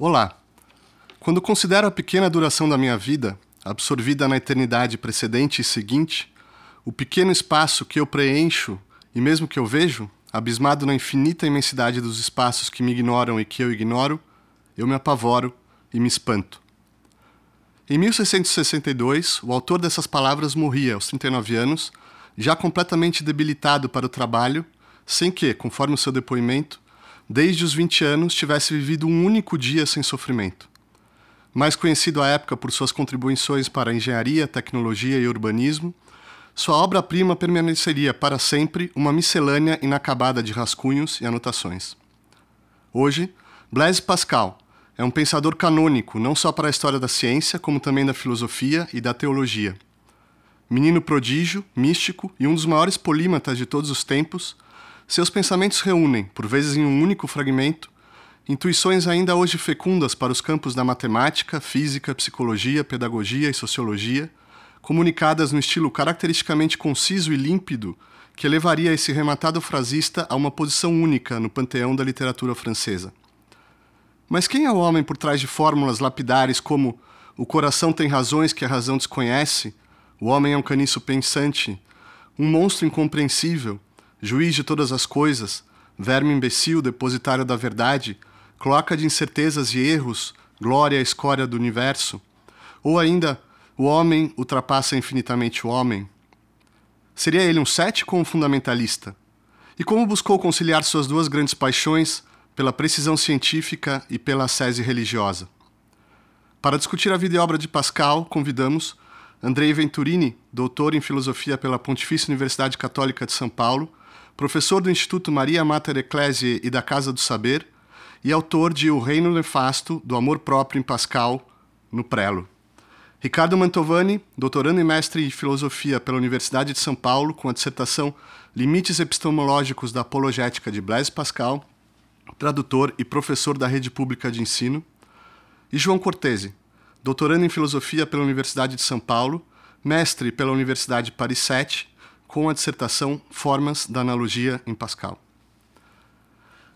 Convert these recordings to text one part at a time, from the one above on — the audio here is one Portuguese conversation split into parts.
Olá! Quando considero a pequena duração da minha vida, absorvida na eternidade precedente e seguinte, o pequeno espaço que eu preencho e mesmo que eu vejo, abismado na infinita imensidade dos espaços que me ignoram e que eu ignoro, eu me apavoro e me espanto. Em 1662, o autor dessas palavras morria aos 39 anos, já completamente debilitado para o trabalho, sem que, conforme o seu depoimento, desde os 20 anos tivesse vivido um único dia sem sofrimento. Mais conhecido à época por suas contribuições para engenharia, tecnologia e urbanismo, sua obra-prima permaneceria para sempre uma miscelânea inacabada de rascunhos e anotações. Hoje, Blaise Pascal, é um pensador canônico não só para a história da ciência, como também da filosofia e da teologia. Menino prodígio, místico e um dos maiores polímatas de todos os tempos, seus pensamentos reúnem, por vezes em um único fragmento, intuições ainda hoje fecundas para os campos da matemática, física, psicologia, pedagogia e sociologia, comunicadas no estilo caracteristicamente conciso e límpido que elevaria esse rematado frasista a uma posição única no panteão da literatura francesa. Mas quem é o homem por trás de fórmulas lapidares como o coração tem razões que a razão desconhece, o homem é um caniço pensante, um monstro incompreensível, juiz de todas as coisas, verme imbecil, depositário da verdade, cloaca de incertezas e erros, glória à escória do universo? Ou ainda, o homem ultrapassa infinitamente o homem? Seria ele um cético ou um fundamentalista? E como buscou conciliar suas duas grandes paixões, pela precisão científica e pela ascese religiosa. Para discutir a vida e obra de Pascal, convidamos Andrei Venturini, doutor em filosofia pela Pontifícia Universidade Católica de São Paulo, professor do Instituto Maria Mater Ecclesiae e da Casa do Saber, e autor de O Reino Nefasto do Amor Próprio em Pascal, no Prelo. Ricardo Mantovani, doutorando e mestre em filosofia pela Universidade de São Paulo, com a dissertação Limites Epistemológicos da Apologética de Blaise Pascal, tradutor e professor da rede pública de ensino, e João Cortese, doutorando em filosofia pela Universidade de São Paulo, mestre pela Universidade Paris 7, com a dissertação Formas da Analogia em Pascal.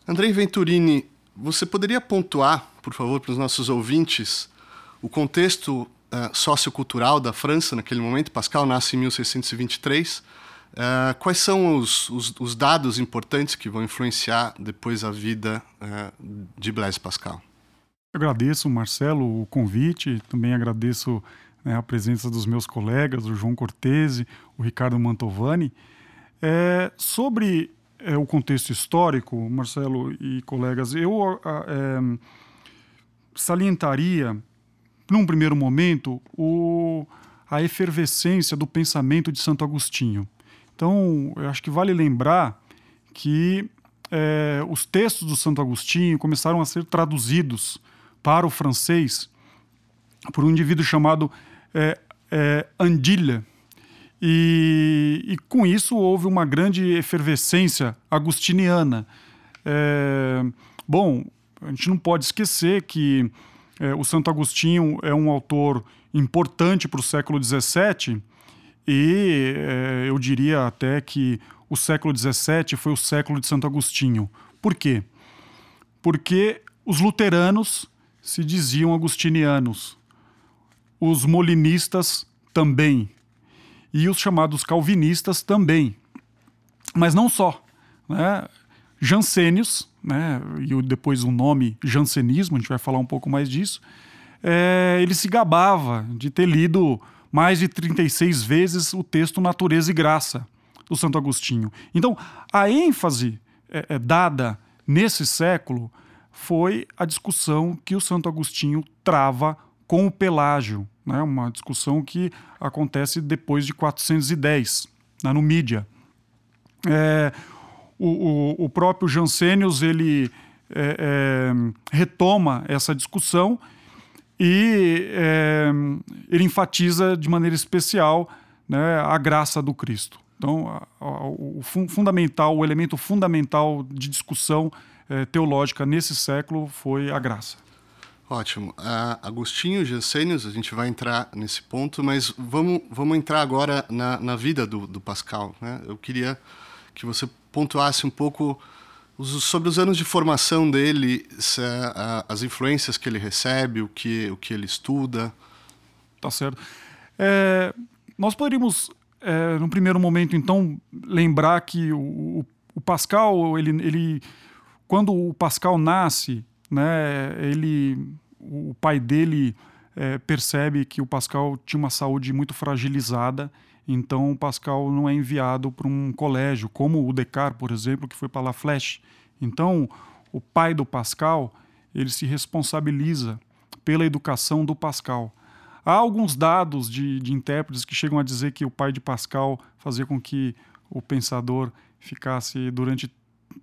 Andrei Venturini, você poderia pontuar, por favor, para os nossos ouvintes, o contexto uh, sociocultural da França naquele momento? Pascal nasce em 1623 Uh, quais são os, os, os, dados importantes que vão influenciar depois a vida uh, de Blaise Pascal? agradeço, Marcelo, o convite, também agradeço né, a presença dos meus colegas, o João Cortese, o Ricardo Mantovani. É, sobre é, o contexto histórico, Marcelo e colegas, eu é, salientaria, num primeiro momento, o, a efervescência do pensamento de Santo Agostinho. Então, eu acho que vale lembrar que é, os textos do Santo Agostinho começaram a ser traduzidos para o francês por um indivíduo chamado é, é, Andilha. E, e, com isso houve uma grande efervescência agustiniana. É, bom, a gente não pode esquecer que é, o Santo Agostinho é um autor importante para o século XVII e é, eu diria até que o século XVII foi o século de Santo Agostinho. Por quê? Porque os luteranos se diziam agustinianos, os molinistas também, e os chamados calvinistas também. Mas não só. Né? Jansênios, né? e depois o nome jansenismo, a gente vai falar um pouco mais disso, é, ele se gabava de ter lido mais de 36 vezes o texto Natureza e Graça do Santo Agostinho. Então, a ênfase é, é, dada nesse século foi a discussão que o Santo Agostinho trava com o Pelágio, né? uma discussão que acontece depois de 410, né? no Mídia. É, o, o, o, próprio Jansênios ele é, é, retoma essa discussão e é, ele enfatiza de maneira especial né, a graça do Cristo. Então, o fundamental, o elemento fundamental de discussão é, teológica nesse século foi a graça. Ótimo. Uh, Agostinho, Jansênios, a gente vai entrar nesse ponto, mas vamos, vamos entrar agora na, na vida do, do Pascal. Né? Eu queria que você pontuasse um pouco sobre os anos de formação dele, as influências que ele recebe, o que, o que ele estuda. Tá certo. É, nós poderíamos, é, no primeiro momento, então, lembrar que o, o Pascal, ele, ele, quando o Pascal nasce, né, ele, o pai dele é, percebe que o Pascal tinha uma saúde muito fragilizada, então o Pascal não é enviado para um colégio, como o Descartes, por exemplo, que foi para La Flèche. Então, o pai do Pascal, ele se responsabiliza pela educação do Pascal. Há alguns dados de, de intérpretes que chegam a dizer que o pai de Pascal fazia com que o pensador ficasse durante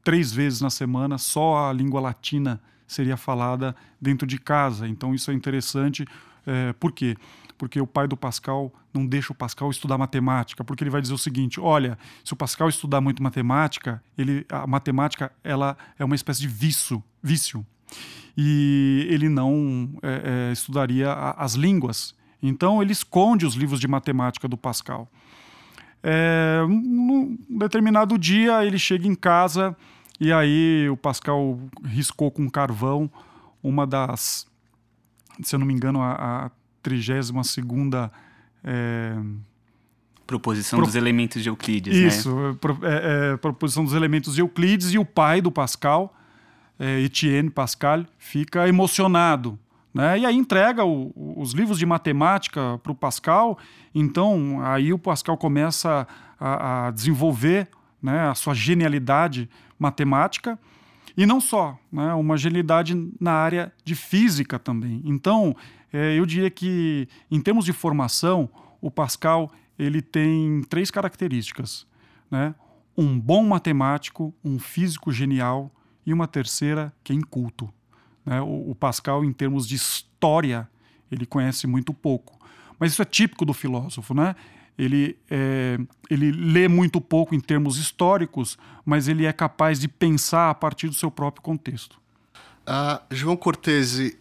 três vezes na semana só a língua latina seria falada dentro de casa. Então isso é interessante. É, por quê? Porque o pai do Pascal não deixa o Pascal estudar matemática, porque ele vai dizer o seguinte: olha, se o Pascal estudar muito matemática, ele, a matemática ela é uma espécie de vício, vício e ele não é, é, estudaria as línguas. Então ele esconde os livros de matemática do Pascal. É, num determinado dia ele chega em casa e aí o Pascal riscou com carvão uma das, se eu não me engano, a, 32 segunda é... proposição Pro... dos elementos de Euclides, Isso, né? é, é, proposição dos elementos de Euclides e o pai do Pascal, é, Etienne Pascal, fica emocionado. Né? E aí entrega o, os livros de matemática para o Pascal. Então, aí o Pascal começa a, a desenvolver né, a sua genialidade matemática. E não só, né, uma genialidade na área de física também. Então, é, eu diria que, em termos de formação, o Pascal ele tem três características. Né? Um bom matemático, um físico genial e uma terceira que é inculto. Né? O, o Pascal, em termos de história, ele conhece muito pouco. Mas isso é típico do filósofo, né? Ele, é, ele lê muito pouco em termos históricos, mas ele é capaz de pensar a partir do seu próprio contexto. Uh, João Cortese,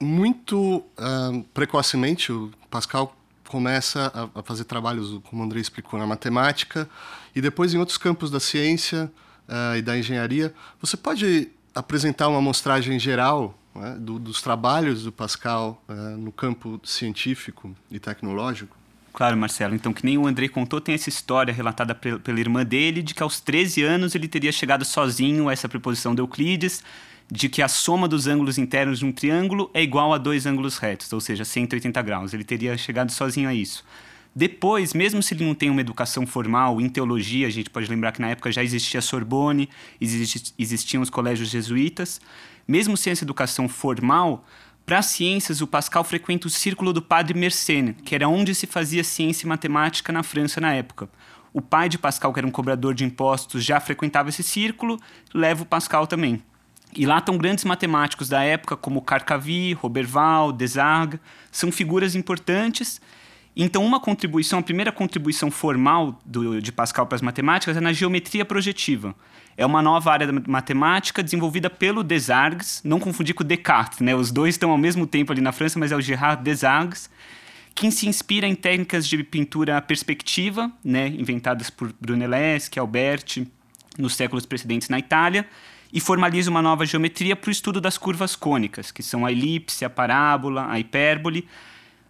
muito uh, precocemente, o Pascal começa a, a, fazer trabalhos, como o André explicou, na matemática e depois em outros campos da ciência, uh, e da engenharia. Você pode apresentar uma amostragem geral né, do, dos trabalhos do Pascal no campo científico e tecnológico? Claro, Marcelo. Então, que nem o André contou, tem essa história relatada pela irmã dele de que aos 13 anos ele teria chegado sozinho a essa preposição de Euclides, de que a soma dos ângulos internos de um triângulo é igual a dois ângulos retos, ou seja, 180 graus. Ele teria chegado sozinho a isso. Depois, mesmo se ele não tem uma educação formal em teologia, a gente pode lembrar que na época já existia Sorbonne, existiam os colégios jesuítas, mesmo sem essa educação formal, para ciências, o Pascal frequenta o círculo do padre Mersenne, que era onde se fazia ciência e matemática na França na época. O pai de Pascal, que era um cobrador de impostos, já frequentava esse círculo, leva o Pascal também. E lá estão grandes matemáticos da época, como Carcavy, Roberval, Desargues, são figuras importantes então, uma contribuição, a primeira contribuição formal do, de Pascal para as matemáticas é na geometria projetiva. É uma nova área da matemática desenvolvida pelo Desargues, não confundir com Descartes, né? Os dois estão ao mesmo tempo ali na França, mas é o Gerard Desargues, que se inspira em técnicas de pintura perspectiva, né, inventadas por Brunelleschi, Alberti, nos séculos precedentes na Itália, e formaliza uma nova geometria para o estudo das curvas cônicas, que são a elipse, a parábola, a hipérbole,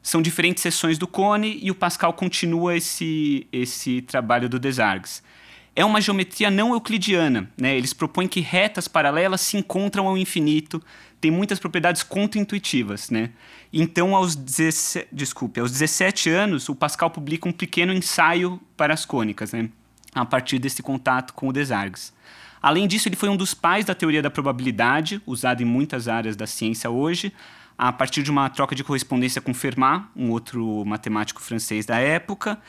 são diferentes seções do cone e o Pascal continua esse, esse trabalho do Desargues. É uma geometria não euclidiana, né? Eles propõem que retas paralelas se encontram ao infinito, tem muitas propriedades contra-intuitivas, né? Então, aos, 17, desculpe, aos 17 anos, o Pascal publica um pequeno ensaio para as cônicas, né? A partir desse contato com o Desargues. Além disso, ele foi um dos pais da teoria da probabilidade, usada em muitas áreas da ciência hoje, a partir de uma troca de correspondência com Fermat, um outro matemático francês da época.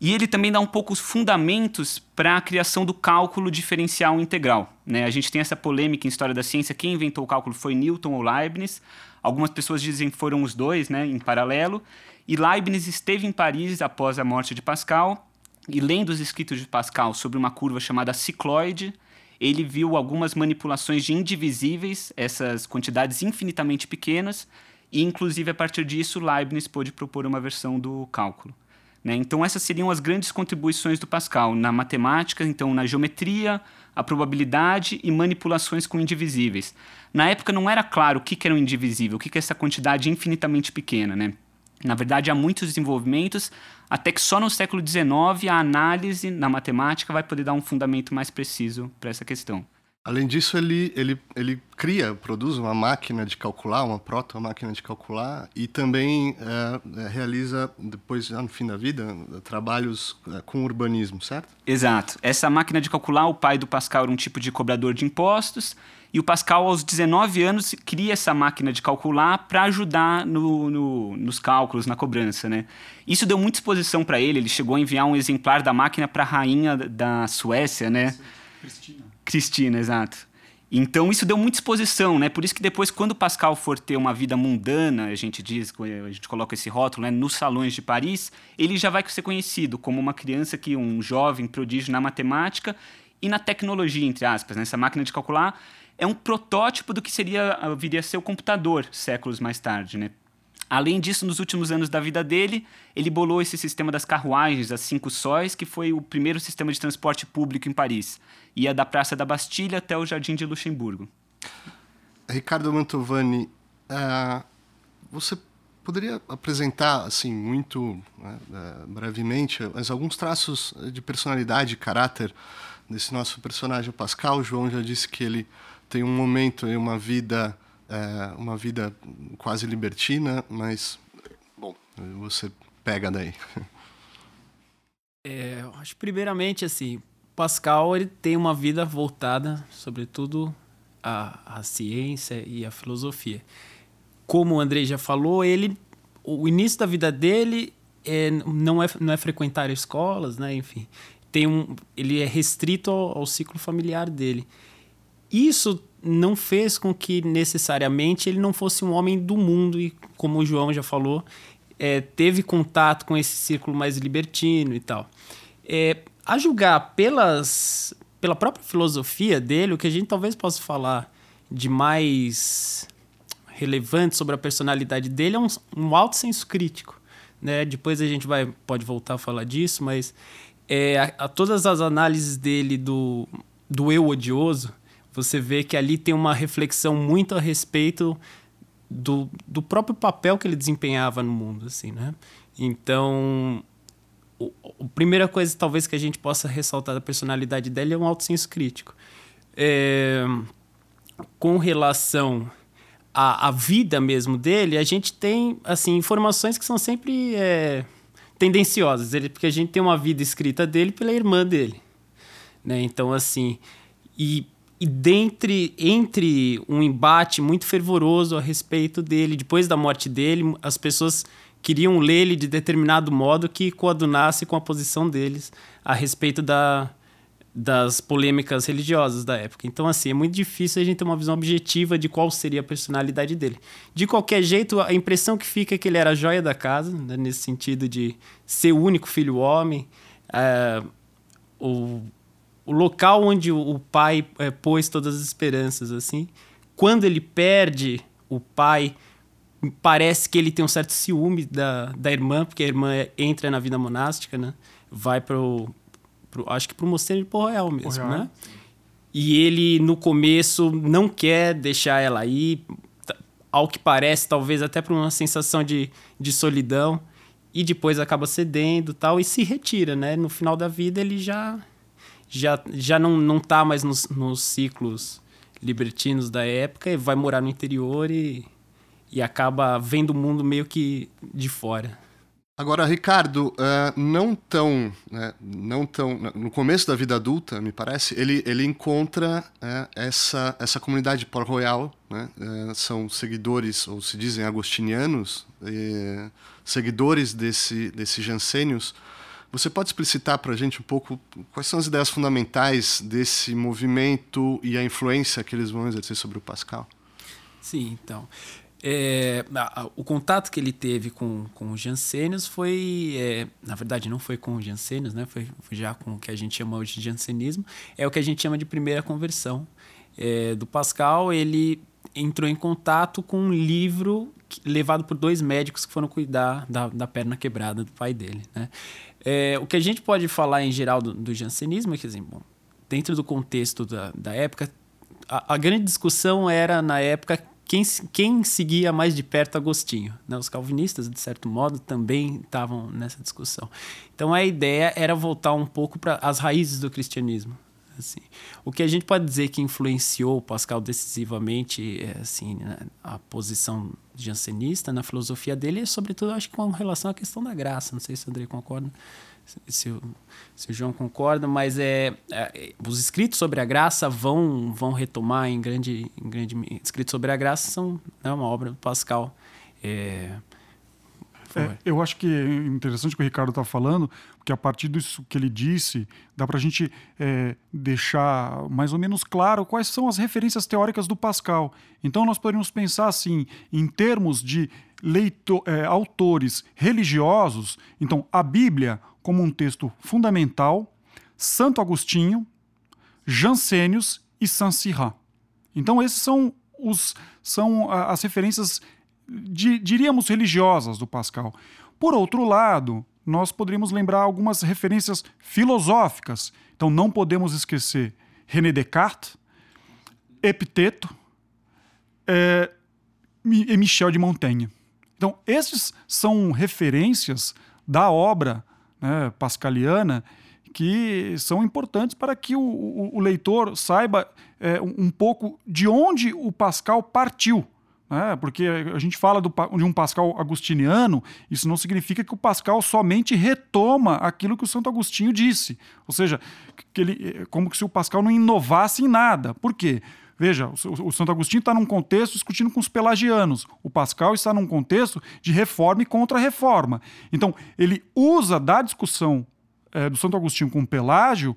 E ele também dá um pouco os fundamentos para a criação do cálculo diferencial integral. Né? A gente tem essa polêmica em história da ciência: quem inventou o cálculo foi Newton ou Leibniz? Algumas pessoas dizem que foram os dois, né, em paralelo. E Leibniz esteve em Paris após a morte de Pascal e lendo os escritos de Pascal sobre uma curva chamada cicloide, ele viu algumas manipulações de indivisíveis, essas quantidades infinitamente pequenas, e inclusive a partir disso Leibniz pôde propor uma versão do cálculo. Né? Então, essas seriam as grandes contribuições do Pascal na matemática, então na geometria, a probabilidade e manipulações com indivisíveis. Na época não era claro o que, era um indivisível, o que, que é essa quantidade infinitamente pequena. Né? Na verdade, há muitos desenvolvimentos, até que só no século XIX a análise na matemática vai poder dar um fundamento mais preciso para essa questão. Além disso, ele, ele, ele cria, produz uma máquina de calcular, uma proto-máquina de calcular, e também é, é, realiza, depois, já no fim da vida, trabalhos é, com urbanismo, certo? Exato. Essa máquina de calcular, o pai do Pascal era um tipo de cobrador de impostos, e o Pascal, aos 19 anos, cria essa máquina de calcular para ajudar no, no, nos cálculos, na cobrança. Né? Isso deu muita exposição para ele. Ele chegou a enviar um exemplar da máquina para a rainha da Suécia, né? Cristina. Cristina, exato. Então isso deu muita exposição, né? Por isso que depois, quando Pascal for ter uma vida mundana, a gente diz, a gente coloca esse rótulo, né? Nos salões de Paris, ele já vai ser conhecido como uma criança que um jovem prodígio na matemática e na tecnologia, entre aspas. Né? Essa máquina de calcular é um protótipo do que seria viria a ser o computador séculos mais tarde, né? Além disso, nos últimos anos da vida dele, ele bolou esse sistema das carruagens, as cinco sóis, que foi o primeiro sistema de transporte público em Paris. Ia da Praça da Bastilha até o Jardim de Luxemburgo. Ricardo Mantovani, uh, você poderia apresentar, assim, muito uh, brevemente, mas alguns traços de personalidade e caráter desse nosso personagem Pascal? O João já disse que ele tem um momento e uma vida é, uma vida quase libertina, mas, bom, você pega daí. É, acho primeiramente assim, Pascal ele tem uma vida voltada, sobretudo, à, à ciência e à filosofia. Como o Andrei já falou, ele, o início da vida dele é, não, é, não é frequentar escolas, né? Enfim, tem um, ele é restrito ao, ao ciclo familiar dele. Isso não fez com que necessariamente ele não fosse um homem do mundo e, como o João já falou, é, teve contato com esse círculo mais libertino e tal. É, a julgar pelas, pela própria filosofia dele, o que a gente talvez possa falar de mais relevante sobre a personalidade dele é um, um alto senso crítico. Né? Depois a gente vai, pode voltar a falar disso, mas é, a, a todas as análises dele do, do eu odioso, você vê que ali tem uma reflexão muito a respeito do, do próprio papel que ele desempenhava no mundo, assim, né? Então, o, a primeira coisa talvez que a gente possa ressaltar da personalidade dele é um alto senso crítico. É, com relação à, à, vida mesmo dele, a gente tem assim informações que são sempre é, tendenciosas, ele, porque a gente tem uma vida escrita dele pela irmã dele, né? Então assim, e e dentre entre um embate muito fervoroso a respeito dele, depois da morte dele, as pessoas queriam ler ele de determinado modo que coadunasse com a posição deles a respeito da, das polêmicas religiosas da época. Então, assim, é muito difícil a gente ter uma visão objetiva de qual seria a personalidade dele. De qualquer jeito, a impressão que fica é que ele era a joia da casa, né, nesse sentido de ser o único filho homem. É, o o local onde o pai é, pôs todas as esperanças, assim. Quando ele perde o pai, parece que ele tem um certo ciúme da, da irmã, porque a irmã entra na vida monástica, né? Vai pro, pro acho que pro mosteiro de Porroel mesmo, Porroel. né? E ele, no começo, não quer deixar ela ir, ao que parece, talvez até por uma sensação de, de solidão, e depois acaba cedendo tal, e se retira, né? No final da vida, ele já já, já não, não tá mais nos, nos ciclos libertinos da época e vai morar no interior e, e acaba vendo o mundo meio que de fora. Agora, Ricardo, uh, não tão, né, não tão, no começo da vida adulta, me parece, ele, ele encontra uh, essa, essa comunidade Port Royal, né, uh, são seguidores, ou se dizem agostinianos, seguidores desse, desse Jansênios, você pode explicitar para a gente um pouco quais são as ideias fundamentais desse movimento e a influência que eles vão exercer sobre o Pascal? Sim, então. É, o contato que ele teve com, com os Jansênios foi, é, na verdade, não foi com os Jansênios, né? foi, foi, já com o que a gente chama hoje de jansenismo, é o que a gente chama de primeira conversão. É, do Pascal, ele entrou em contato com um livro levado por dois médicos que foram cuidar da, da perna quebrada do pai dele. Né? É, o que a gente pode falar em geral do, do jansenismo é que, assim, bom, dentro do contexto da, da época, a, a, grande discussão era, na época, quem, quem seguia mais de perto Agostinho. Né? Os calvinistas, de certo modo, também estavam nessa discussão. Então a ideia era voltar um pouco para as raízes do cristianismo. Assim. O que a gente pode dizer que influenciou Pascal decisivamente é, assim, né, a posição jansenista na filosofia dele é, sobretudo, acho que com relação à questão da graça. Não sei se o André concorda, se, o, se o João concorda, mas é, é, os escritos sobre a graça vão, vão retomar em grande, em grande. Escritos sobre a graça são é uma obra do Pascal. É, é, eu acho que é interessante o que o Ricardo está falando, porque a partir disso que ele disse, dá para a gente é, deixar mais ou menos claro quais são as referências teóricas do Pascal. Então, nós poderíamos pensar assim, em termos de leito, é, autores religiosos, então, a Bíblia como um texto fundamental, Santo Agostinho, Jansênios e Saint Cyran. Então, esses são, os, são as referências di, diríamos, religiosas do Pascal. Por outro lado, nós poderíamos lembrar algumas referências filosóficas. Então, não podemos esquecer René Descartes, Epiteto é, e Michel de Montaigne. Então, esses são referências da obra né, pascaliana que são importantes para que o, o, o leitor saiba é, um pouco de onde o Pascal partiu né? porque a gente fala do, de um Pascal agustiniano, isso não significa que o Pascal somente retoma aquilo que o Santo Agostinho disse. Ou seja, que ele, como se o Pascal não inovasse em nada. Por quê? Veja, o, o Santo Agostinho está num contexto discutindo com os pelagianos. O Pascal está num contexto de reforma e contra-reforma. Então, ele usa da discussão é, do Santo Agostinho com o Pelágio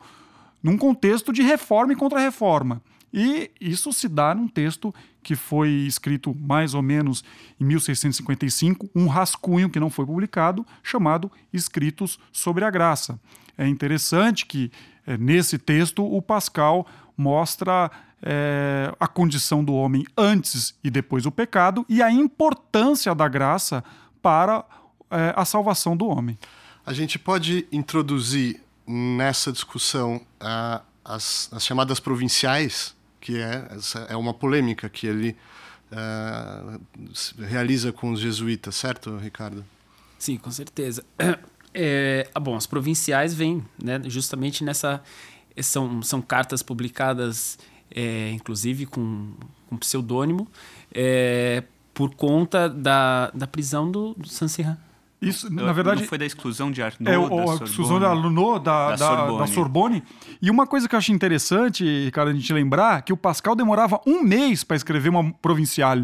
num contexto de reforma e contra-reforma. E isso se dá num texto que foi escrito mais ou menos em 1655, um rascunho que não foi publicado, chamado Escritos sobre a Graça. É interessante que é, nesse texto o Pascal mostra é, a condição do homem antes e depois do pecado e a importância da graça para é, a salvação do homem. A gente pode introduzir nessa discussão uh, as, as chamadas provinciais que é, é uma polêmica que ele uh, realiza com os jesuítas, certo, Ricardo? Sim, com certeza. É, ah, bom, as provinciais vêm né, justamente nessa. São, são cartas publicadas, é, inclusive com, com pseudônimo, é, por conta da, da prisão do, do. Isso, na verdade. Não foi da exclusão de Arnaud, é, o, a exclusão da Arnaud, da, da, da, Sorbonne. da, Sorbonne. E uma coisa que eu acho interessante, Ricardo, a gente lembrar, que o Pascal demorava um mês para escrever uma provincial.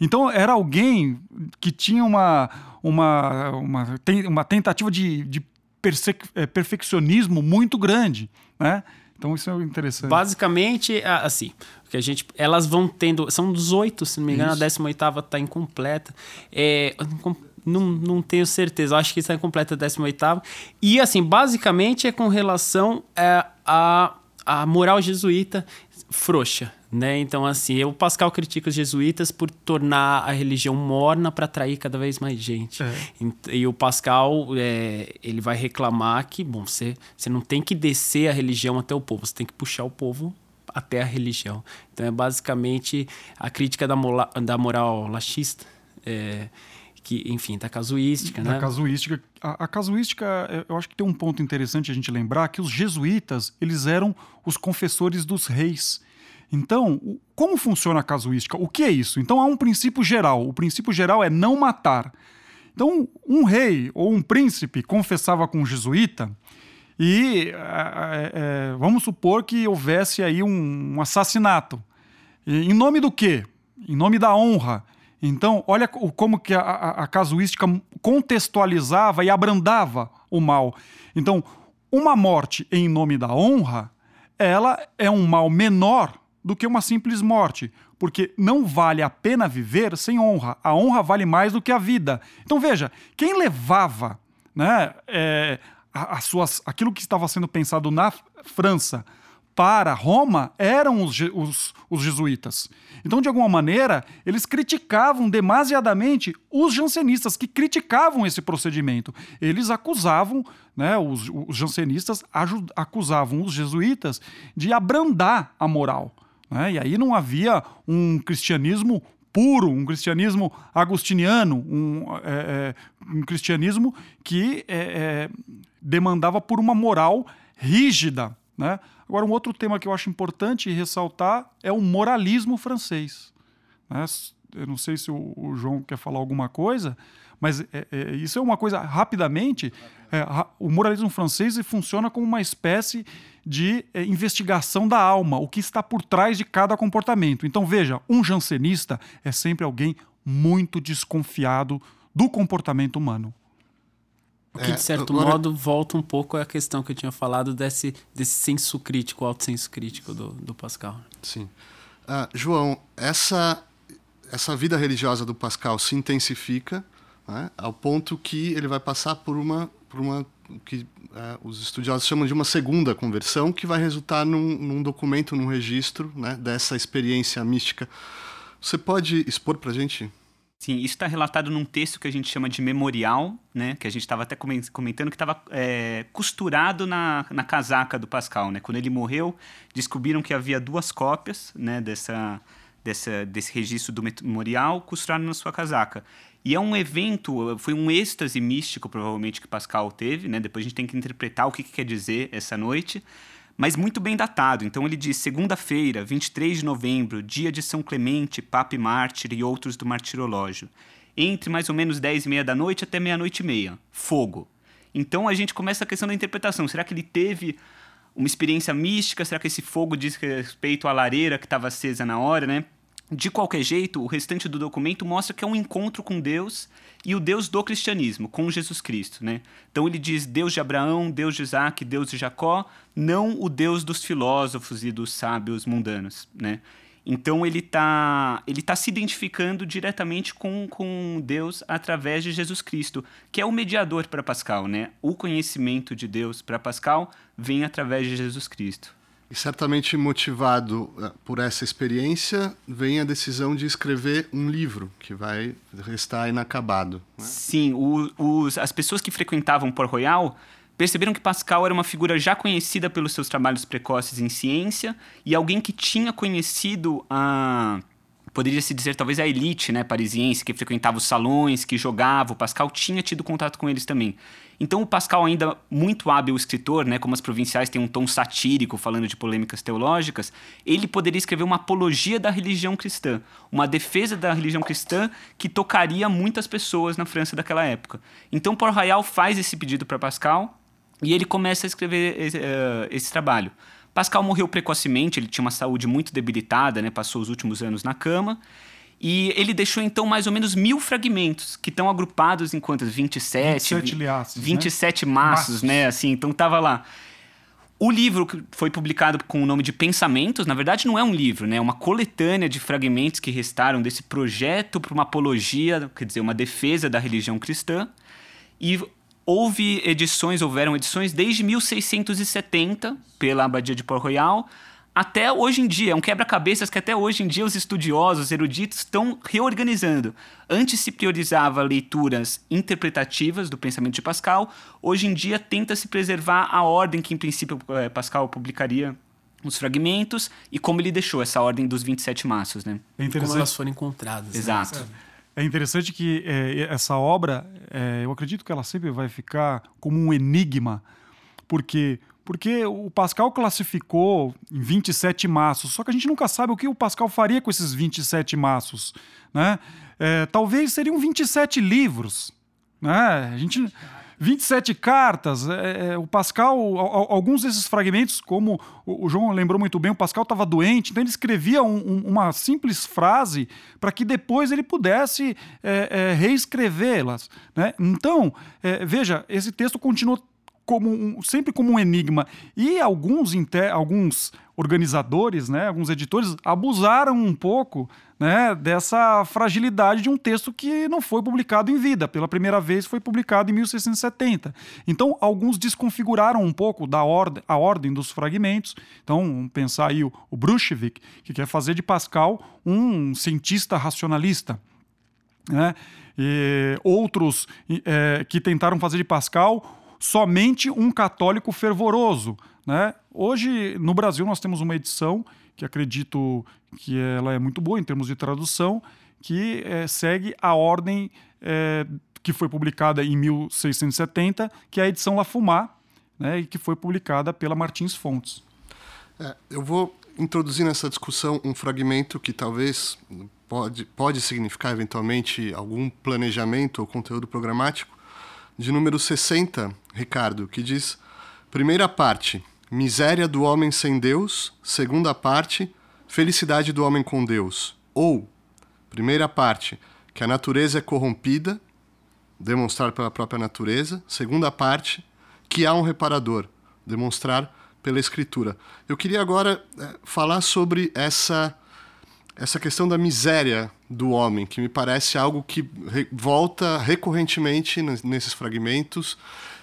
Então era alguém que tinha uma, uma, uma, uma tentativa de, de é, perfeccionismo muito grande, né? Então isso é interessante. Basicamente, assim, que a gente, elas vão tendo, são 18, se não me engano, isso. a 18 está incompleta. É, não, não tenho certeza. Eu acho que está incompleta a 18 E, assim, basicamente é com relação é, a, a moral jesuíta frouxa, né? Então, assim, o Pascal critica os jesuítas por tornar a religião morna para atrair cada vez mais gente. É. E, o Pascal, é, ele vai reclamar que, bom, você, você não tem que descer a religião até o povo, você tem que puxar o povo até a religião. Então, é basicamente a crítica da, mola, da moral laxista. É, que, enfim, da casuística, da né? casuística. A, a, casuística, é, eu acho que tem um ponto interessante a gente lembrar, que os jesuítas, eles eram os confessores dos reis. Então, como funciona a casuística? O que é isso? Então, há um princípio geral. O princípio geral é não matar. Então, um rei ou um príncipe confessava com um jesuíta e é, é, vamos supor que houvesse aí um, um assassinato. E, em nome do quê? Em nome da honra. Então, olha como que a, a, a casuística contextualizava e abrandava o mal. Então, uma morte em nome da honra, ela é um mal menor do que uma simples morte, porque não vale a pena viver sem honra. A honra vale mais do que a vida. Então veja, quem levava né, é, as suas, aquilo que estava sendo pensado na França para Roma eram os, os, os, jesuítas. Então, de alguma maneira, eles criticavam demasiadamente os jansenistas, que criticavam esse procedimento. Eles acusavam, né, os, os jansenistas acusavam os jesuítas de abrandar a moral. Né? E aí não havia um cristianismo puro, um cristianismo agustiniano, um, é, é, um cristianismo que é, é demandava por uma moral rígida. Né? Agora, um outro tema que eu acho importante ressaltar é o moralismo francês. Né? Eu não sei se o, o, João quer falar alguma coisa, mas é, é, isso é uma coisa, rapidamente, é, o moralismo francês funciona como uma espécie de é, investigação da alma, o que está por trás de cada comportamento. Então, veja, um jansenista é sempre alguém muito desconfiado do comportamento humano. O que, de certo agora... modo, volta um pouco à questão que eu tinha falado desse, desse senso crítico, alto senso crítico do, do Pascal. Sim. Uh, João, essa, essa vida religiosa do Pascal se intensifica né, ao ponto que ele vai passar por uma, por uma que uh, os estudiosos chamam de uma segunda conversão, que vai resultar num, num documento, num registro né, dessa experiência mística. Você pode expor para a gente Sim, isso está relatado num texto que a gente chama de memorial, né? Que a gente estava até comentando que estava é, costurado na, na casaca do Pascal, né? Quando ele morreu, descobriram que havia duas cópias, né? Dessa, dessa, desse registro do memorial costurado na sua casaca. E é um evento, foi um êxtase místico, provavelmente, que Pascal teve, né? Depois a gente tem que interpretar o que, que quer dizer essa noite mas muito bem datado. Então ele diz: segunda-feira, 23 de novembro, dia de São Clemente, Papa e Mártir e outros do martirológio. Entre mais ou menos 10 e meia da noite até meia-noite e meia. Fogo. Então a gente começa a questão da interpretação. Será que ele teve uma experiência mística? Será que esse fogo diz respeito à lareira que estava acesa na hora, né? De qualquer jeito, o restante do documento mostra que é um encontro com Deus e o Deus do cristianismo, com Jesus Cristo. Né? Então ele diz Deus de Abraão, Deus de Isaac, Deus de Jacó, não o Deus dos filósofos e dos sábios mundanos. Né? Então ele está ele tá se identificando diretamente com, com Deus através de Jesus Cristo, que é o mediador para Pascal. Né? O conhecimento de Deus para Pascal vem através de Jesus Cristo. E certamente motivado eh, por essa experiência, vem a decisão de escrever um livro que vai restar inacabado. Né? Sim, o, os, as pessoas que frequentavam Port Royal perceberam que Pascal era uma figura já conhecida pelos seus trabalhos precoces em ciência e alguém que tinha conhecido a poderia se dizer talvez a elite, né, parisiense que frequentava os salões, que jogava, o Pascal tinha tido contato com eles também. Então o Pascal, ainda muito hábil escritor, né, como as provinciais têm um tom satírico falando de polêmicas teológicas, ele poderia escrever uma apologia da religião cristã, uma defesa da religião cristã que tocaria muitas pessoas na França daquela época. Então Port Royal faz esse pedido para Pascal e ele começa a escrever esse, uh, esse trabalho. Pascal morreu precocemente, ele tinha uma saúde muito debilitada, né, passou os últimos anos na cama. E ele deixou então mais ou menos mil fragmentos, que estão agrupados em quantas? 27? 27 liaços, 27 né? maços, maços, né? Assim, então tava lá. O livro que foi publicado com o nome de Pensamentos, na verdade não é um livro, né? É uma coletânea de fragmentos que restaram desse projeto para uma apologia, quer dizer, uma defesa da religião cristã. E houve edições, houveram edições desde 1670 pela Abadia de Port Royal até hoje em dia, é um quebra-cabeças que até hoje em dia os estudiosos, eruditos estão reorganizando. Antes se priorizava leituras interpretativas do pensamento de Pascal, hoje em dia tenta-se preservar a ordem que em princípio eh, Pascal publicaria os fragmentos e como ele deixou essa ordem dos 27 maços, né? É interessante. Como elas foram encontradas. Né? Exato. Né? É interessante que é, essa obra, é, eu acredito que ela sempre vai ficar como um enigma, porque porque o Pascal classificou em 27 maços, só que a gente nunca sabe o que o Pascal faria com esses 27 maços. Né? É, talvez seriam 27 livros. Né? A gente. 27 cartas. É, é, o Pascal, alguns desses fragmentos, como o, João lembrou muito bem, o Pascal estava doente, então ele escrevia um, um, uma simples frase para que depois ele pudesse é, é, reescrevê-las. Né? Então, é, veja, esse texto continuou como um, sempre como um enigma. E alguns, alguns organizadores, né, alguns editores, abusaram um pouco né, dessa fragilidade de um texto que não foi publicado em vida. Pela primeira vez foi publicado em 1670. Então, alguns desconfiguraram um pouco da ordem, a ordem dos fragmentos. Então, pensar aí o, o Brushevik, que quer fazer de Pascal um cientista racionalista. Né? E outros é, que tentaram fazer de Pascal somente um católico fervoroso. Né? Hoje, no Brasil, nós temos uma edição que acredito que ela é muito boa em termos de tradução, que é, segue a ordem é, que foi publicada em 1670, que é a edição La Fumar, né, e que foi publicada pela Martins Fontes. É, eu vou introduzir nessa discussão um fragmento que talvez pode, pode significar eventualmente algum planejamento ou conteúdo programático, de número 60, Ricardo, que diz: primeira parte, miséria do homem sem Deus, segunda parte, felicidade do homem com Deus. Ou, primeira parte, que a natureza é corrompida, demonstrar pela própria natureza, segunda parte, que há um reparador, demonstrar pela escritura. Eu queria agora é, falar sobre essa essa questão da miséria do homem, que me parece algo que re volta recorrentemente nesses fragmentos,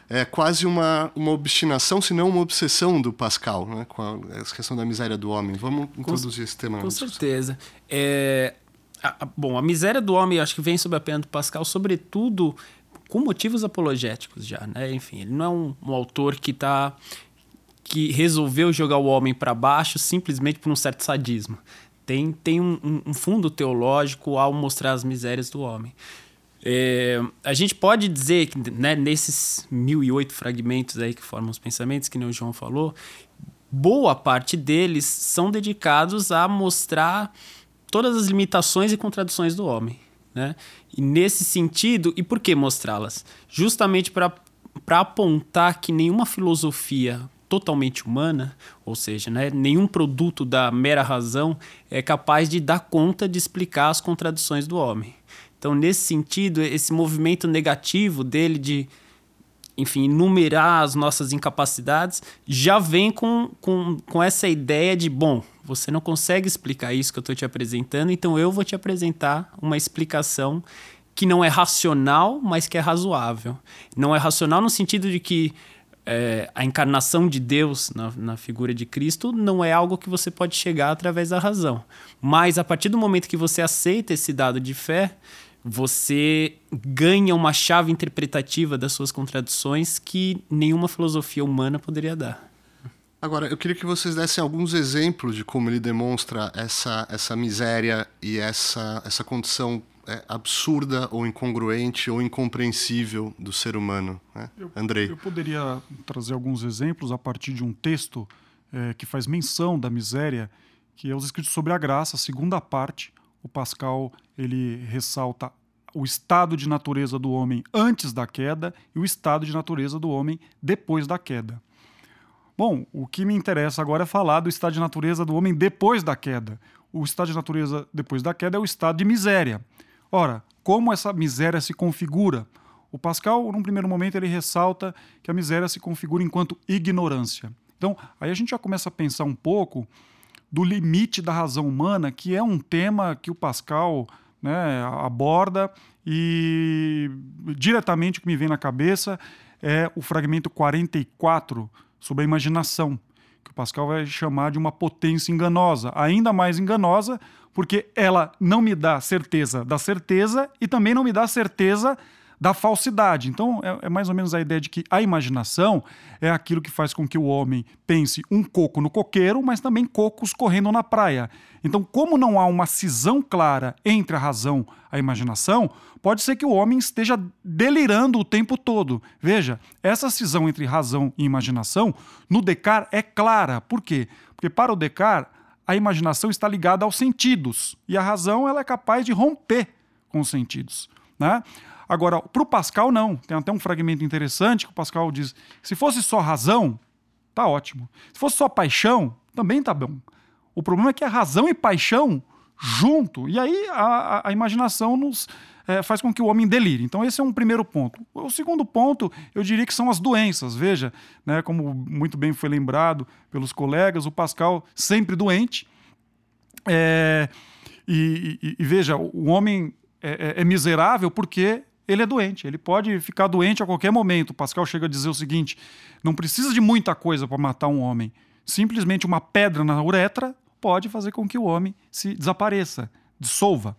é quase uma, uma obstinação, se não uma obsessão do Pascal, né, com a, essa questão da miséria do homem. Vamos introduzir com, esse tema. Com certeza. É, a, a, bom, a miséria do homem, acho que vem sob a pena do Pascal, sobretudo com motivos apologéticos já, né? Enfim, ele não é um, um autor que está que resolveu jogar o homem para baixo simplesmente por um certo sadismo tem, tem um, um fundo teológico ao mostrar as misérias do homem. É, a gente pode dizer que né, nesses mil e oito fragmentos aí que formam os pensamentos, que nem o João falou, boa parte deles são dedicados a mostrar todas as limitações e contradições do homem. Né? E nesse sentido, e por que mostrá-las? Justamente para apontar que nenhuma filosofia totalmente humana, ou seja, né, nenhum produto da mera razão é capaz de dar conta de explicar as contradições do homem. Então, nesse sentido, esse movimento negativo dele de, enfim, enumerar as nossas incapacidades já vem com, com, com essa ideia de, bom, você não consegue explicar isso que eu estou te apresentando, então eu vou te apresentar uma explicação que não é racional, mas que é razoável. Não é racional no sentido de que é, a encarnação de Deus na, na, figura de Cristo não é algo que você pode chegar através da razão. Mas a partir do momento que você aceita esse dado de fé, você ganha uma chave interpretativa das suas contradições que nenhuma filosofia humana poderia dar. Agora, eu queria que vocês dessem alguns exemplos de como ele demonstra essa, essa miséria e essa, essa condição é, absurda ou incongruente ou incompreensível do ser humano. Né? Eu, Andrei. Eu poderia trazer alguns exemplos a partir de um texto é, que faz menção da miséria, que é os escritos sobre a graça, segunda parte. O Pascal ele ressalta o estado de natureza do homem antes da queda e o estado de natureza do homem depois da queda. Bom, o que me interessa agora é falar do estado de natureza do homem depois da queda. O estado de natureza depois da queda é o estado de miséria. Ora, como essa miséria se configura? O Pascal, num primeiro momento, ele ressalta que a miséria se configura enquanto ignorância. Então, aí a gente já começa a pensar um pouco do limite da razão humana, que é um tema que o Pascal né, aborda e diretamente o que me vem na cabeça é o fragmento 44 sobre a imaginação, que o Pascal vai chamar de uma potência enganosa, ainda mais enganosa porque ela não me dá certeza da certeza e também não me dá certeza da falsidade. Então, é, é, mais ou menos a ideia de que a imaginação é aquilo que faz com que o homem pense um coco no coqueiro, mas também cocos correndo na praia. Então, como não há uma cisão clara entre a razão e a imaginação, pode ser que o homem esteja delirando o tempo todo. Veja, essa cisão entre razão e imaginação no Descartes é clara. Por quê? Porque para o Descartes, a imaginação está ligada aos sentidos e a razão ela é capaz de romper com os sentidos. Né? Agora, para o Pascal, não. Tem até um fragmento interessante que o Pascal diz: se fosse só razão, tá ótimo. Se fosse só paixão, também tá bom. O problema é que a razão e paixão junto, e aí a, a, a imaginação nos é, faz com que o homem delire. Então, esse é um primeiro ponto. O segundo ponto, eu diria que são as doenças. Veja, né, como muito bem foi lembrado pelos colegas, o Pascal sempre doente. É, E, e, e veja, o homem é, é, é miserável porque ele é doente. Ele pode ficar doente a qualquer momento. Pascal chega a dizer o seguinte: não precisa de muita coisa para matar um homem. Simplesmente uma pedra na uretra pode fazer com que o homem se desapareça, dissolva.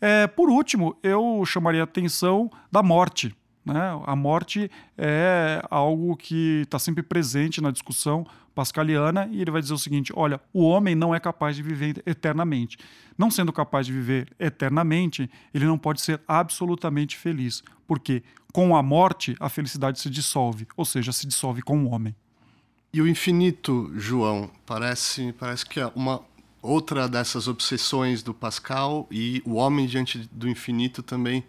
É, por último, eu chamaria a atenção da morte. Né? A morte é algo que está sempre presente na discussão pascaliana e ele vai dizer o seguinte: olha, o homem não é capaz de viver eternamente. Não sendo capaz de viver eternamente, ele não pode ser absolutamente feliz, porque com a morte a felicidade se dissolve, ou seja, se dissolve com o homem. E o infinito, João, parece, parece que é uma outra dessas obsessões do Pascal e o homem diante do infinito também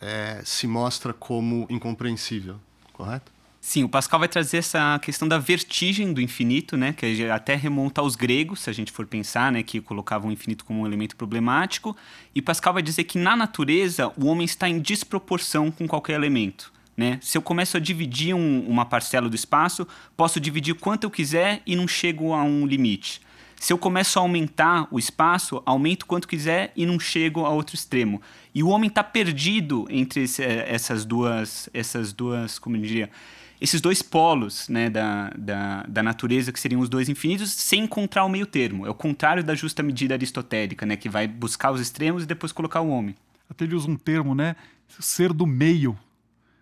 é, se mostra como incompreensível, correto? Sim, o Pascal vai trazer essa questão da vertigem do infinito, né, que até remonta aos gregos, se a gente for pensar, né, que colocavam o infinito como um elemento problemático. E Pascal vai dizer que na natureza o homem está em desproporção com qualquer elemento. Né? Se eu começo a dividir um, uma parcela do espaço, posso dividir quanto eu quiser e não chego a um limite. Se eu começo a aumentar o espaço, aumento quanto quiser e não chego a outro extremo. E o homem está perdido entre esse, eh, essas duas, essas duas, como eu diria, esses dois polos né, da, da, da, natureza, que seriam os dois infinitos, sem encontrar o meio termo. É o contrário da justa medida aristotélica, né, que vai buscar os extremos e depois colocar o homem. Até ele usa um termo, né? Ser do meio.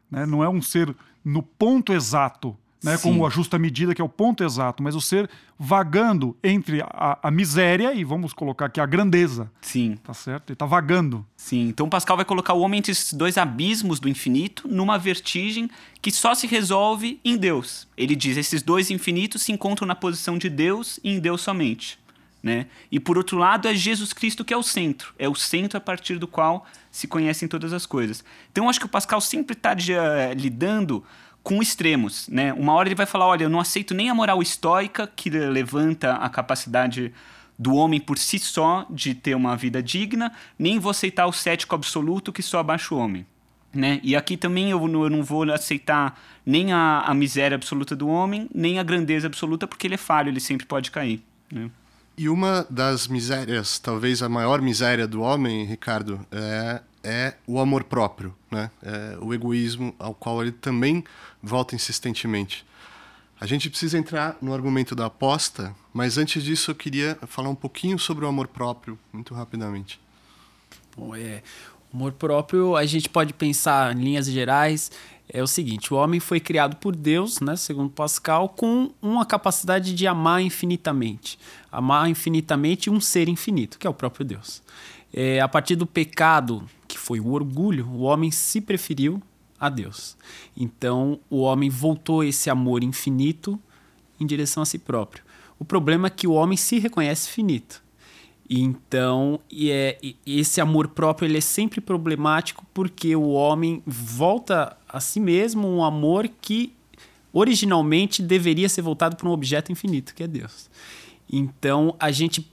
Né? Não é um ser no ponto exato, né? como a justa medida, que é o ponto exato, mas o ser vagando entre a, a, miséria e vamos colocar aqui a grandeza. Sim. Tá certo? Ele tá vagando. Sim. Então Pascal vai colocar o homem entre esses dois abismos do infinito, numa vertigem que só se resolve em Deus. Ele diz: esses dois infinitos se encontram na posição de Deus e em Deus somente. Né? E por outro lado é Jesus Cristo que é o centro, é o centro a partir do qual se conhecem todas as coisas. Então eu acho que o Pascal sempre está uh, lidando com extremos, né? Uma hora ele vai falar, olha, eu não aceito nem a moral estoica que levanta a capacidade do homem por si só de ter uma vida digna, nem vou aceitar o cético absoluto que só abaixa o homem. Né? E aqui também eu não, vou aceitar nem a, a, miséria absoluta do homem, nem a grandeza absoluta, porque ele é falho, ele sempre pode cair. Né? E uma das misérias, talvez a maior miséria do homem, Ricardo, é é o amor próprio, né? É o egoísmo ao qual ele também volta insistentemente. A gente precisa entrar no argumento da aposta, mas antes disso eu queria falar um pouquinho sobre o amor próprio, muito rapidamente. Bom, é, amor próprio, a gente pode pensar em linhas gerais, é o seguinte: o homem foi criado por Deus, né, segundo Pascal, com uma capacidade de amar infinitamente. Amar infinitamente um ser infinito, que é o próprio Deus. É, a partir do pecado que foi o orgulho, o homem se preferiu a Deus. Então, o homem voltou esse amor infinito em direção a si próprio. O problema é que o homem se reconhece finito. Então, e é, e esse amor próprio ele é sempre problemático porque o homem volta a si mesmo um amor que originalmente deveria ser voltado para um objeto infinito, que é Deus. Então, a gente,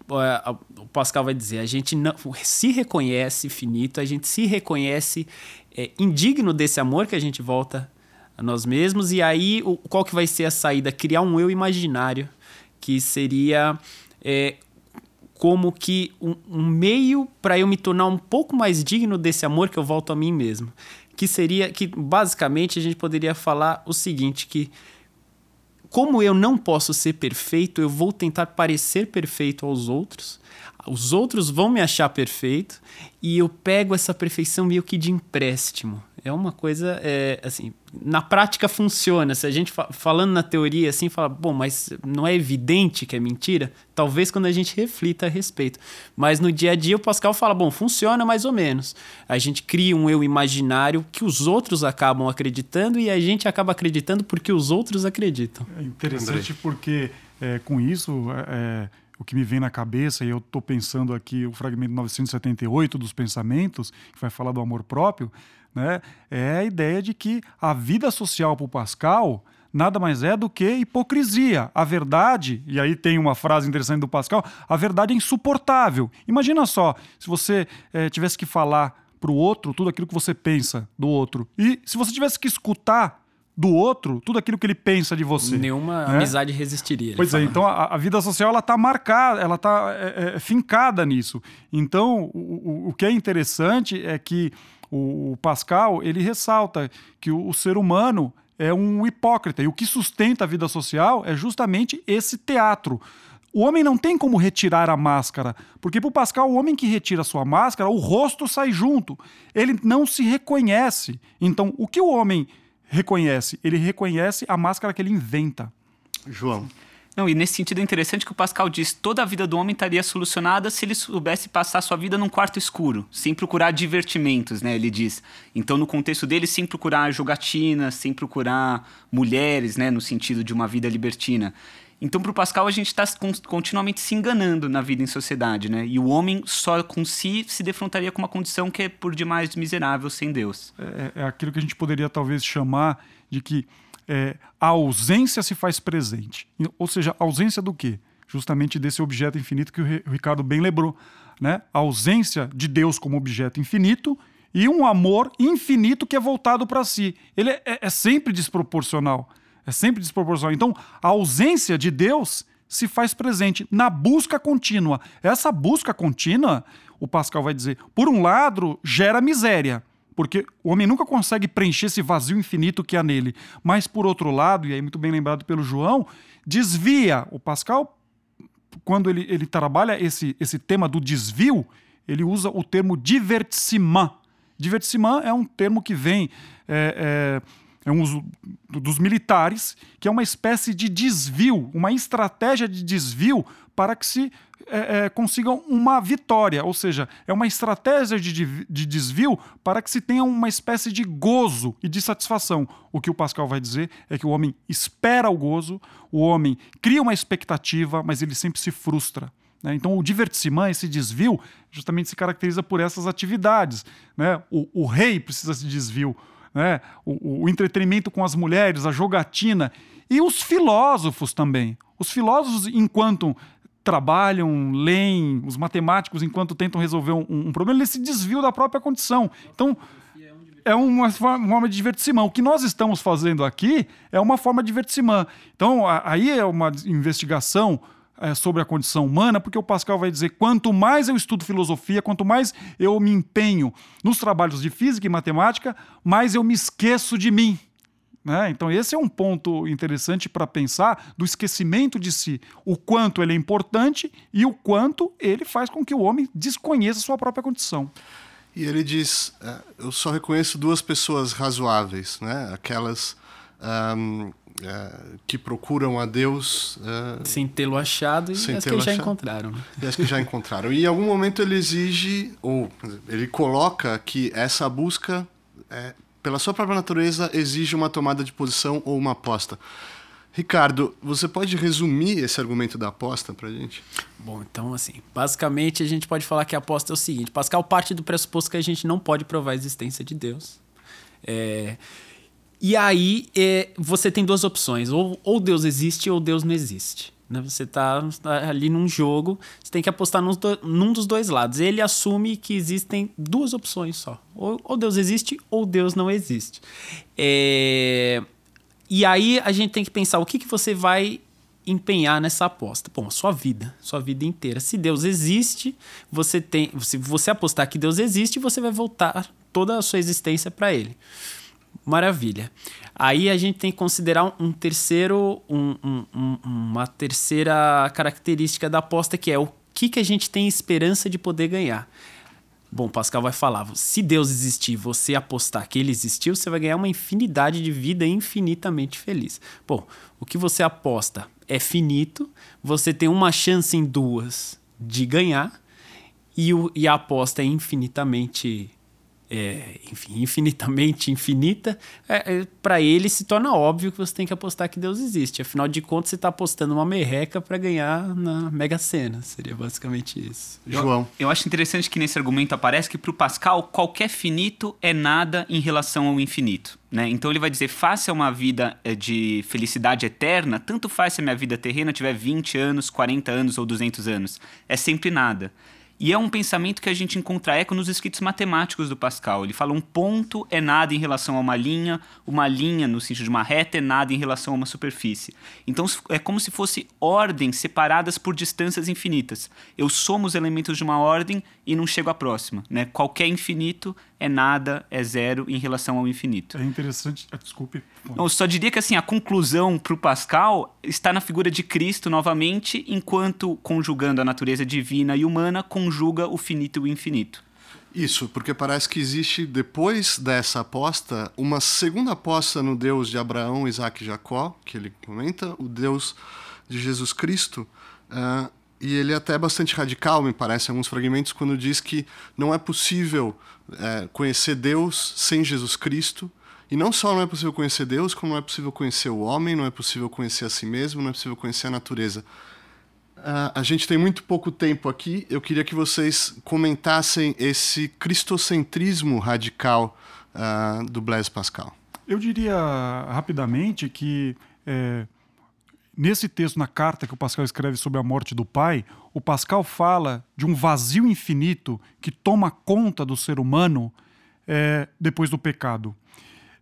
o Pascal vai dizer, a gente não, se reconhece finito, a gente se reconhece é, indigno desse amor que a gente volta a nós mesmos, e aí o, qual que vai ser a saída? Criar um eu imaginário, que seria é, como que um, um meio para eu me tornar um pouco mais digno desse amor que eu volto a mim mesmo. Que seria, que basicamente a gente poderia falar o seguinte, que como eu não posso ser perfeito, eu vou tentar parecer perfeito aos outros. Os outros vão me achar perfeito e eu pego essa perfeição meio que de empréstimo é uma coisa, é, assim, na prática funciona. Se a gente fa falando na teoria assim, fala, bom, mas não é evidente que é mentira? Talvez quando a gente reflita a respeito. Mas no dia a dia o Pascal fala, bom, funciona mais ou menos. A gente cria um eu imaginário que os outros acabam acreditando e a gente acaba acreditando porque os outros acreditam. É interessante André. porque é, com isso é, o que me vem na cabeça, e eu estou pensando aqui o fragmento 978 dos pensamentos, que vai falar do amor próprio, né, é a ideia de que a vida social para o Pascal nada mais é do que hipocrisia. A verdade, e aí tem uma frase interessante do Pascal, a verdade é insuportável. Imagina só, se você é, tivesse que falar para o outro tudo aquilo que você pensa do outro, e se você tivesse que escutar do outro tudo aquilo que ele pensa de você. Nenhuma né? amizade resistiria. Pois é, fala. então a, a vida social ela está marcada, ela está é, é, fincada nisso. Então o, o, o que é interessante é que o, o Pascal ele ressalta que o, o ser humano é um hipócrita e o que sustenta a vida social é justamente esse teatro. O homem não tem como retirar a máscara, porque para o Pascal, o homem que retira sua máscara, o rosto sai junto. Ele não se reconhece. Então, o que o homem reconhece? Ele reconhece a máscara que ele inventa. João. Não, e nesse sentido é interessante que o Pascal diz toda a vida do homem estaria solucionada se ele soubesse passar sua vida num quarto escuro, sem procurar divertimentos, né? Ele diz. Então, no contexto dele, sem procurar jogatinas, sem procurar mulheres, né? No sentido de uma vida libertina. Então, para o Pascal, a gente está continuamente se enganando na vida em sociedade, né? E o homem só com si se defrontaria com uma condição que é por demais miserável sem Deus. É, é aquilo que a gente poderia talvez chamar de que é, a ausência se faz presente. Ou seja, a ausência do quê? Justamente desse objeto infinito que o Ricardo bem lembrou. Né? A ausência de Deus como objeto infinito e um amor infinito que é voltado para si. Ele é, é sempre desproporcional. É sempre desproporcional. Então, a ausência de Deus se faz presente na busca contínua. Essa busca contínua, o Pascal vai dizer, por um lado, gera miséria, porque o homem nunca consegue preencher esse vazio infinito que há nele. Mas, por outro lado, e aí muito bem lembrado pelo João, desvia. O Pascal, quando ele, ele trabalha esse, esse tema do desvio, ele usa o termo divertissement. Divertissement é um termo que vem. É, é, é um uso dos militares, que é uma espécie de desvio, uma estratégia de desvio para que se é, é, consigam uma vitória, ou seja, é uma estratégia de, de desvio para que se tenha uma espécie de gozo e de satisfação. O que o Pascal vai dizer é que o homem espera o gozo, o homem cria uma expectativa, mas ele sempre se frustra. Né? Então, o divertissement, esse desvio, justamente se caracteriza por essas atividades. Né? O, o rei precisa de desvio, né? o, o entretenimento com as mulheres, a jogatina. E os filósofos também. Os filósofos, enquanto trabalham, leem, os matemáticos, enquanto tentam resolver um, um problema, eles se desviam da própria condição. Então, é uma forma de divertimento. O que nós estamos fazendo aqui é uma forma de divertimento. Então, aí é uma investigação é, sobre a condição humana, porque o Pascal vai dizer: quanto mais eu estudo filosofia, quanto mais eu me empenho nos trabalhos de física e matemática, mais eu me esqueço de mim. Né? Então, esse é um ponto interessante para pensar do esquecimento de si, o quanto ele é importante e o quanto ele faz com que o homem desconheça sua própria condição. E ele diz: uh, Eu só reconheço duas pessoas razoáveis, né? aquelas um, uh, que procuram a Deus. Uh, sem tê-lo achado e as que já encontraram. E as que já encontraram. E em algum momento ele exige, ou ele coloca que essa busca. É, pela sua própria natureza, exige uma tomada de posição ou uma aposta. Ricardo, você pode resumir esse argumento da aposta para a gente? Bom, então, assim, basicamente a gente pode falar que a aposta é o seguinte: Pascal parte do pressuposto que a gente não pode provar a existência de Deus. É, e aí é, você tem duas opções: ou, ou Deus existe ou Deus não existe. Né? Você está tá ali num jogo, você tem que apostar num, num, dos dois lados. Ele assume que existem duas opções só: ou, ou Deus existe ou Deus não existe. É... E aí a gente tem que pensar o que, que você vai empenhar nessa aposta. Bom, sua vida, sua vida inteira. Se Deus existe, você tem, se você apostar que Deus existe, você vai voltar toda a sua existência para Ele. Maravilha. Aí a gente tem que considerar um terceiro, um, um, uma terceira característica da aposta que é o que, que a gente tem esperança de poder ganhar. Bom, Pascal vai falar: se Deus existir, você apostar que ele existiu, você vai ganhar uma infinidade de vida infinitamente feliz. Bom, o que você aposta é finito, você tem uma chance em duas de ganhar, e, o, e a aposta é infinitamente é, enfim, infinitamente infinita, é, é, para ele se torna óbvio que você tem que apostar que Deus existe. Afinal de contas, você está apostando uma merreca para ganhar na Mega Sena. Seria basicamente isso. João. Eu, eu acho interessante que nesse argumento aparece que para o Pascal, qualquer finito é nada em relação ao infinito. Né? Então ele vai dizer: faça uma vida é, de felicidade eterna, tanto faz se a minha vida terrena tiver 20 anos, 40 anos ou 200 anos. É sempre nada. E é um pensamento que a gente encontra eco nos escritos matemáticos do Pascal. Ele fala um ponto é nada em relação a uma linha, uma linha, no sentido de uma reta, é nada em relação a uma superfície. Então é como se fosse ordens separadas por distâncias infinitas. Eu somo os elementos de uma ordem e não chego à próxima. Né? Qualquer infinito é nada, é zero em relação ao infinito. É interessante. Ah, desculpe. Eu só diria que assim, a conclusão para o Pascal está na figura de Cristo novamente, enquanto conjugando a natureza divina e humana, conjuga o finito e o infinito. Isso, porque parece que existe, depois dessa aposta, uma segunda aposta no Deus de Abraão, Isaac e Jacó, que ele comenta, o Deus de Jesus Cristo. Uh, e ele é até bastante radical, me parece, em alguns fragmentos, quando diz que não é possível é, conhecer Deus sem Jesus Cristo. E não só não é possível conhecer Deus, como não é possível conhecer o homem, não é possível conhecer a si mesmo, não é possível conhecer a natureza. Uh, a gente tem muito pouco tempo aqui. Eu queria que vocês comentassem esse cristocentrismo radical uh, do Blaise Pascal. Eu diria rapidamente que é, Nesse texto, na carta que o Pascal escreve sobre a morte do pai, o Pascal fala de um vazio infinito que toma conta do ser humano é, depois do pecado.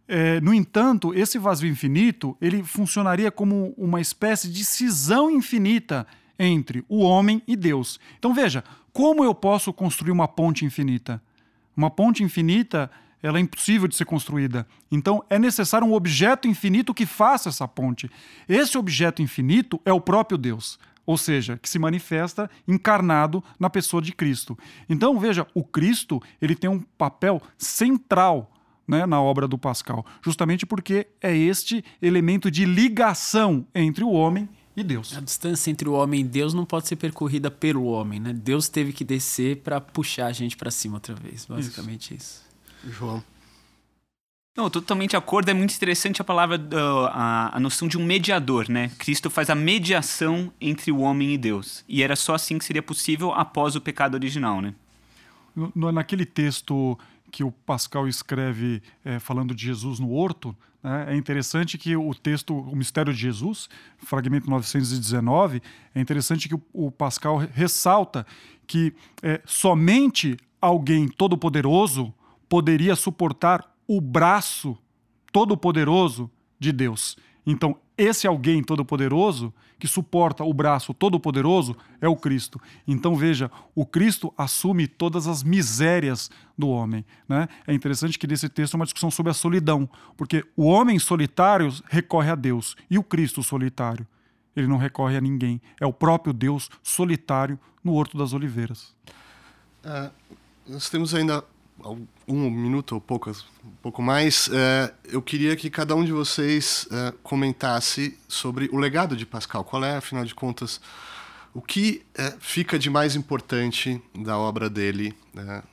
É, no entanto, esse vazio infinito ele funcionaria como uma espécie de cisão infinita entre o homem e Deus. Então veja, como eu posso construir uma ponte infinita? Uma ponte infinita ela é impossível de ser construída. Então é necessário um objeto infinito que faça essa ponte. Esse objeto infinito é o próprio Deus, ou seja, que se manifesta encarnado na pessoa de Cristo. Então veja, o Cristo ele tem um papel central né, na obra do Pascal, justamente porque é este elemento de ligação entre o homem e Deus. A distância entre o homem e Deus não pode ser percorrida pelo homem, né? Deus teve que descer para puxar a gente para cima outra vez, basicamente isso. isso. João. Não, totalmente de acordo. É muito interessante a palavra, a, a noção de um mediador, né? Cristo faz a mediação entre o homem e Deus. E era só assim que seria possível após o pecado original, né? No, naquele texto que o Pascal escreve é, falando de Jesus no horto, né, é interessante que o texto, o mistério de Jesus, fragmento 919, é interessante que o, o Pascal ressalta que é, somente alguém todo-poderoso poderia suportar o braço todo-poderoso de Deus. Então, esse alguém todo-poderoso que suporta o braço todo-poderoso é o Cristo. Então, veja, o Cristo assume todas as misérias do homem. Né? É interessante que nesse texto é uma discussão sobre a solidão, porque o homem solitário recorre a Deus e o Cristo solitário. Ele não recorre a ninguém. É o próprio Deus solitário no Horto das Oliveiras. Uh, nós temos ainda um minuto ou poucas, um pouco mais, é, eu queria que cada um de vocês é, comentasse sobre o legado de Pascal. Qual é, afinal de contas, o que é, fica de mais importante da obra dele é,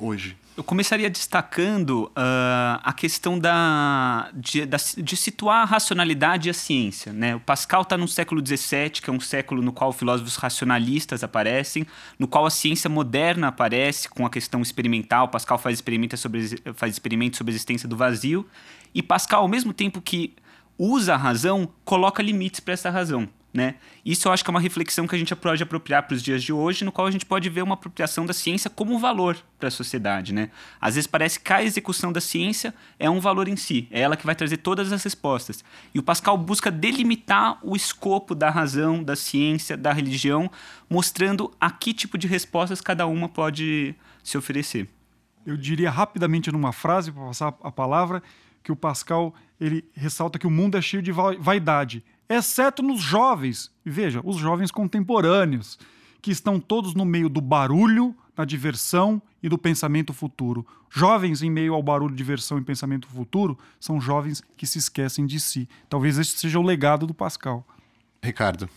hoje? Eu começaria destacando uh, a questão da de, da de, situar a racionalidade e a ciência. Né? O Pascal está no século XVII, que é um século no qual filósofos racionalistas aparecem, no qual a ciência moderna aparece com a questão experimental. Pascal faz experimentos sobre, faz experimentos sobre a existência do vazio. E Pascal, ao mesmo tempo que usa a razão, coloca limites para essa razão. Né? Isso eu acho que é uma reflexão que a gente pode apropriar para os dias de hoje, no qual a gente pode ver uma apropriação da ciência como valor para a sociedade. Né? Às vezes parece que a execução da ciência é um valor em si, é ela que vai trazer todas as respostas. E o Pascal busca delimitar o escopo da razão, da ciência, da religião, mostrando a que tipo de respostas cada uma pode se oferecer. Eu diria rapidamente numa frase, para passar a palavra, que o Pascal ele ressalta que o mundo é cheio de vaidade exceto nos jovens. Veja, os jovens contemporâneos, que estão todos no meio do barulho, da diversão e do pensamento futuro. Jovens em meio ao barulho, diversão e pensamento futuro são jovens que se esquecem de si. Talvez este seja o legado do Pascal. Ricardo.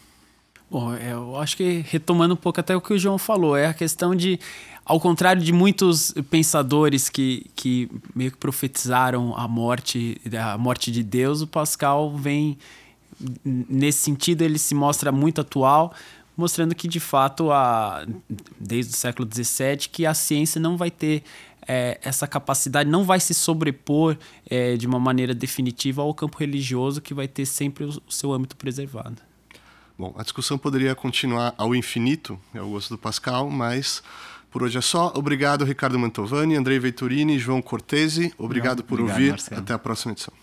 Bom, é, eu acho que retomando um pouco até o que o João falou, é a questão de, ao contrário de muitos pensadores que, que meio que profetizaram a morte, a morte de Deus, o Pascal vem nesse sentido, ele se mostra muito atual, mostrando que, de fato, a, desde o século XVII, que a ciência não vai ter é, essa capacidade, não vai se sobrepor é, de uma maneira definitiva ao campo religioso, que vai ter sempre o, seu âmbito preservado. Bom, a discussão poderia continuar ao infinito, é o gosto do Pascal, mas por hoje é só. Obrigado, Ricardo Mantovani, Andrei Venturini, João Cortese. Obrigado por Obrigado, ouvir. Marcelo. Até a próxima edição.